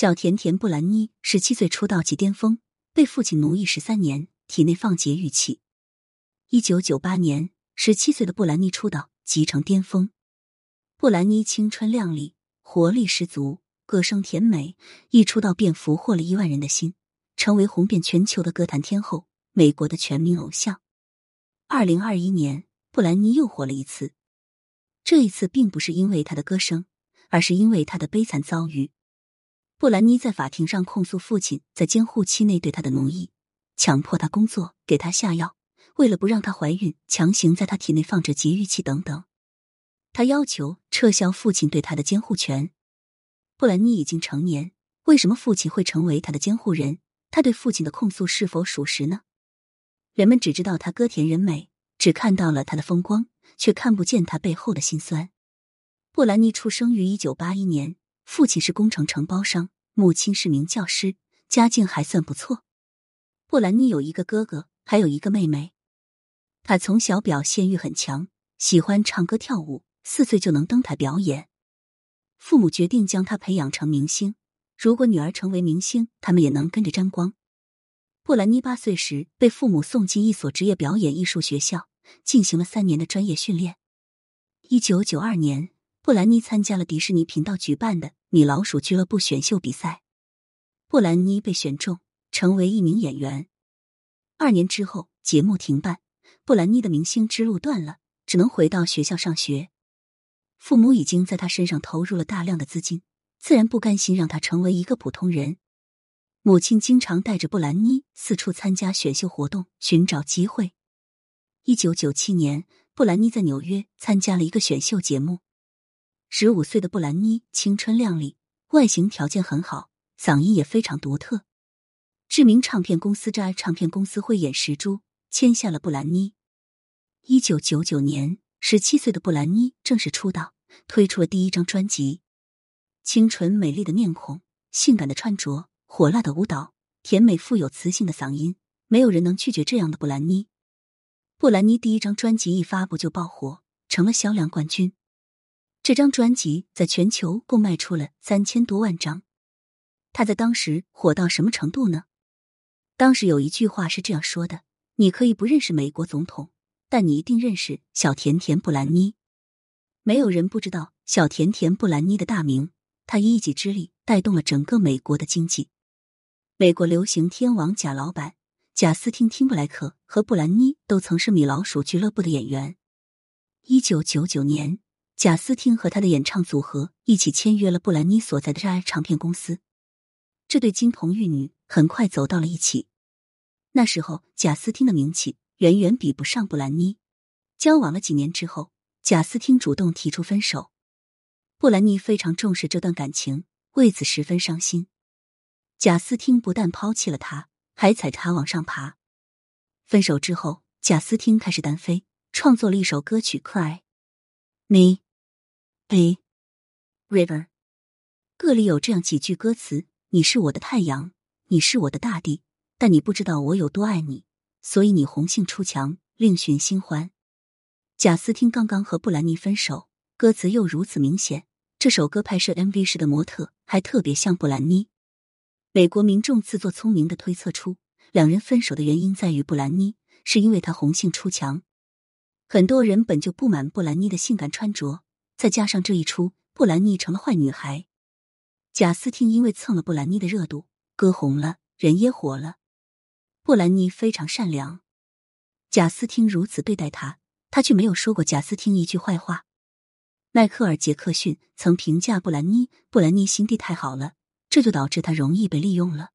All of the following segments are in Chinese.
小甜甜布兰妮十七岁出道即巅峰，被父亲奴役十三年，体内放节育器。一九九八年，十七岁的布兰妮出道即成巅峰。布兰妮青春靓丽，活力十足，歌声甜美，一出道便俘获了亿万人的心，成为红遍全球的歌坛天后，美国的全民偶像。二零二一年，布兰妮又火了一次，这一次并不是因为她的歌声，而是因为她的悲惨遭遇。布兰妮在法庭上控诉父亲在监护期内对她的奴役，强迫她工作，给她下药，为了不让她怀孕，强行在她体内放着节育器等等。她要求撤销父亲对她的监护权。布兰妮已经成年，为什么父亲会成为她的监护人？她对父亲的控诉是否属实呢？人们只知道她歌甜人美，只看到了她的风光，却看不见她背后的辛酸。布兰妮出生于一九八一年。父亲是工程承包商，母亲是名教师，家境还算不错。布兰妮有一个哥哥，还有一个妹妹。他从小表现欲很强，喜欢唱歌跳舞，四岁就能登台表演。父母决定将他培养成明星，如果女儿成为明星，他们也能跟着沾光。布兰妮八岁时被父母送进一所职业表演艺术学校，进行了三年的专业训练。一九九二年。布兰妮参加了迪士尼频道举办的米老鼠俱乐部选秀比赛，布兰妮被选中成为一名演员。二年之后，节目停办，布兰妮的明星之路断了，只能回到学校上学。父母已经在他身上投入了大量的资金，自然不甘心让他成为一个普通人。母亲经常带着布兰妮四处参加选秀活动，寻找机会。一九九七年，布兰妮在纽约参加了一个选秀节目。十五岁的布兰妮青春靓丽，外形条件很好，嗓音也非常独特。知名唱片公司 J 唱片公司慧眼识珠，签下了布兰妮。一九九九年，十七岁的布兰妮正式出道，推出了第一张专辑。清纯美丽的面孔，性感的穿着，火辣的舞蹈，甜美富有磁性的嗓音，没有人能拒绝这样的布兰妮。布兰妮第一张专辑一发布就爆火，成了销量冠军。这张专辑在全球共卖出了三千多万张，他在当时火到什么程度呢？当时有一句话是这样说的：“你可以不认识美国总统，但你一定认识小甜甜布兰妮。”没有人不知道小甜甜布兰妮的大名，她以一己之力带动了整个美国的经济。美国流行天王贾老板贾斯汀·汀布莱克和布兰妮都曾是米老鼠俱乐部的演员。一九九九年。贾斯汀和他的演唱组合一起签约了布兰妮所在的 J 唱片公司，这对金童玉女很快走到了一起。那时候，贾斯汀的名气远远比不上布兰妮。交往了几年之后，贾斯汀主动提出分手，布兰妮非常重视这段感情，为此十分伤心。贾斯汀不但抛弃了她，还踩她往上爬。分手之后，贾斯汀开始单飞，创作了一首歌曲《Cry Me》。A river，歌里有这样几句歌词：“你是我的太阳，你是我的大地，但你不知道我有多爱你，所以你红杏出墙，另寻新欢。”贾斯汀刚刚和布兰妮分手，歌词又如此明显。这首歌拍摄 MV 时的模特还特别像布兰妮。美国民众自作聪明的推测出，两人分手的原因在于布兰妮是因为她红杏出墙。很多人本就不满布兰妮的性感穿着。再加上这一出，布兰妮成了坏女孩。贾斯汀因为蹭了布兰妮的热度，歌红了，人也火了。布兰妮非常善良，贾斯汀如此对待她，她却没有说过贾斯汀一句坏话。迈克尔·杰克逊曾评价布兰妮：“布兰妮心地太好了，这就导致她容易被利用了。”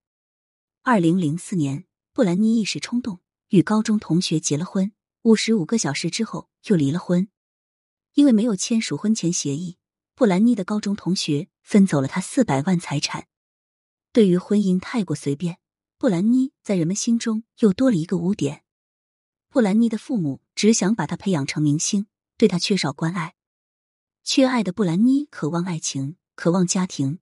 二零零四年，布兰妮一时冲动与高中同学结了婚，五十五个小时之后又离了婚。因为没有签署婚前协议，布兰妮的高中同学分走了他四百万财产。对于婚姻太过随便，布兰妮在人们心中又多了一个污点。布兰妮的父母只想把她培养成明星，对她缺少关爱。缺爱的布兰妮渴望爱情，渴望家庭。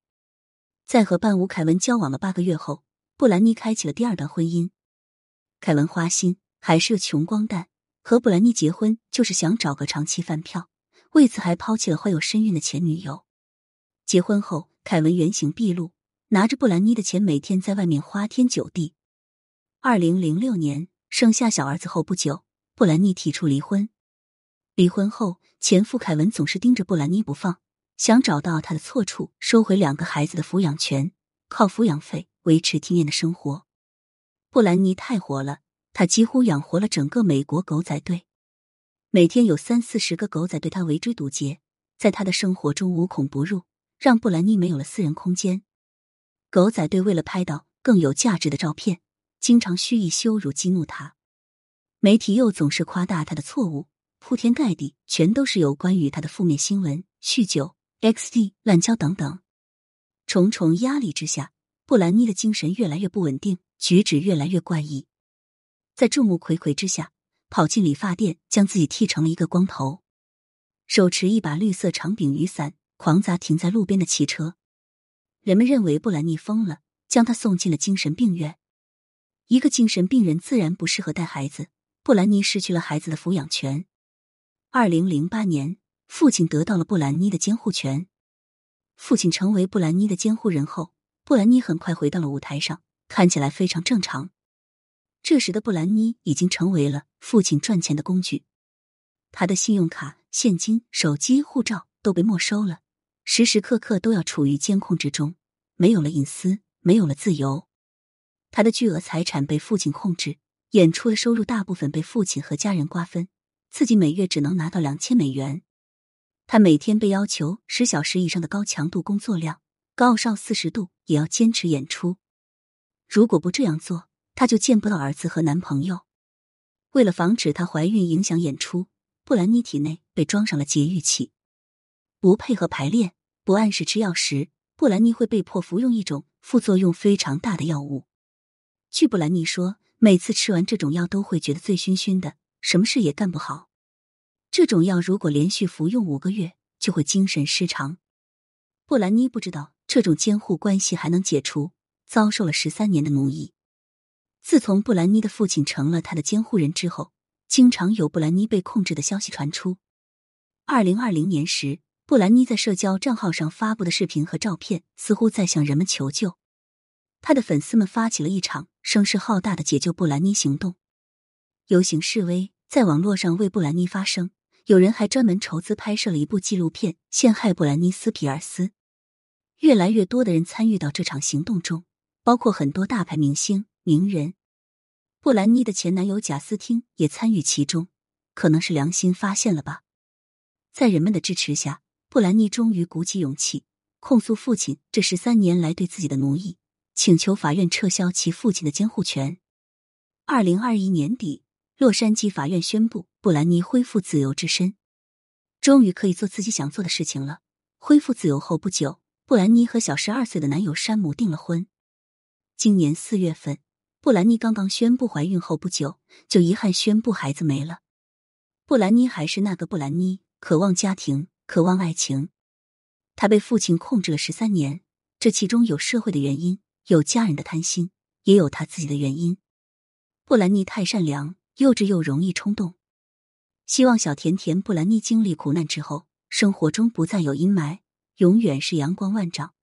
在和伴舞凯文交往了八个月后，布兰妮开启了第二段婚姻。凯文花心，还是个穷光蛋，和布兰妮结婚就是想找个长期饭票。为此，还抛弃了怀有身孕的前女友。结婚后，凯文原形毕露，拿着布兰妮的钱，每天在外面花天酒地。二零零六年生下小儿子后不久，布兰妮提出离婚。离婚后，前夫凯文总是盯着布兰妮不放，想找到她的错处，收回两个孩子的抚养权，靠抚养费维持体面的生活。布兰妮太火了，她几乎养活了整个美国狗仔队，每天有三四十个狗仔对他围追堵截，在他的生活中无孔不入，让布兰妮没有了私人空间。狗仔队为了拍到更有价值的照片。经常蓄意羞辱、激怒他，媒体又总是夸大他的错误，铺天盖地全都是有关于他的负面新闻：酗酒、XD、滥交等等。重重压力之下，布兰妮的精神越来越不稳定，举止越来越怪异。在众目睽睽之下，跑进理发店，将自己剃成了一个光头，手持一把绿色长柄雨伞，狂砸停在路边的汽车。人们认为布兰妮疯了，将她送进了精神病院。一个精神病人自然不适合带孩子。布兰妮失去了孩子的抚养权。二零零八年，父亲得到了布兰妮的监护权。父亲成为布兰妮的监护人后，布兰妮很快回到了舞台上，看起来非常正常。这时的布兰妮已经成为了父亲赚钱的工具。他的信用卡、现金、手机、护照都被没收了，时时刻刻都要处于监控之中，没有了隐私，没有了自由。他的巨额财产被父亲控制，演出的收入大部分被父亲和家人瓜分，自己每月只能拿到两千美元。他每天被要求十小时以上的高强度工作量，高烧四十度也要坚持演出。如果不这样做，她就见不到儿子和男朋友。为了防止她怀孕影响演出，布兰妮体内被装上了节育器。不配合排练，不按时吃药时，布兰妮会被迫服用一种副作用非常大的药物。据布兰妮说，每次吃完这种药都会觉得醉醺醺的，什么事也干不好。这种药如果连续服用五个月，就会精神失常。布兰妮不知道这种监护关系还能解除，遭受了十三年的奴役。自从布兰妮的父亲成了他的监护人之后，经常有布兰妮被控制的消息传出。二零二零年时，布兰妮在社交账号上发布的视频和照片，似乎在向人们求救。他的粉丝们发起了一场声势浩大的解救布兰妮行动，游行示威，在网络上为布兰妮发声。有人还专门筹资拍摄了一部纪录片，陷害布兰妮斯皮尔斯。越来越多的人参与到这场行动中，包括很多大牌明星、名人。布兰妮的前男友贾斯汀也参与其中，可能是良心发现了吧。在人们的支持下，布兰妮终于鼓起勇气控诉父亲这十三年来对自己的奴役。请求法院撤销其父亲的监护权。二零二一年底，洛杉矶法院宣布布兰妮恢复自由之身，终于可以做自己想做的事情了。恢复自由后不久，布兰妮和小十二岁的男友山姆订了婚。今年四月份，布兰妮刚刚宣布怀孕后不久，就遗憾宣布孩子没了。布兰妮还是那个布兰妮，渴望家庭，渴望爱情。她被父亲控制了十三年，这其中有社会的原因。有家人的贪心，也有她自己的原因。布兰妮太善良、幼稚又容易冲动。希望小甜甜布兰妮经历苦难之后，生活中不再有阴霾，永远是阳光万丈。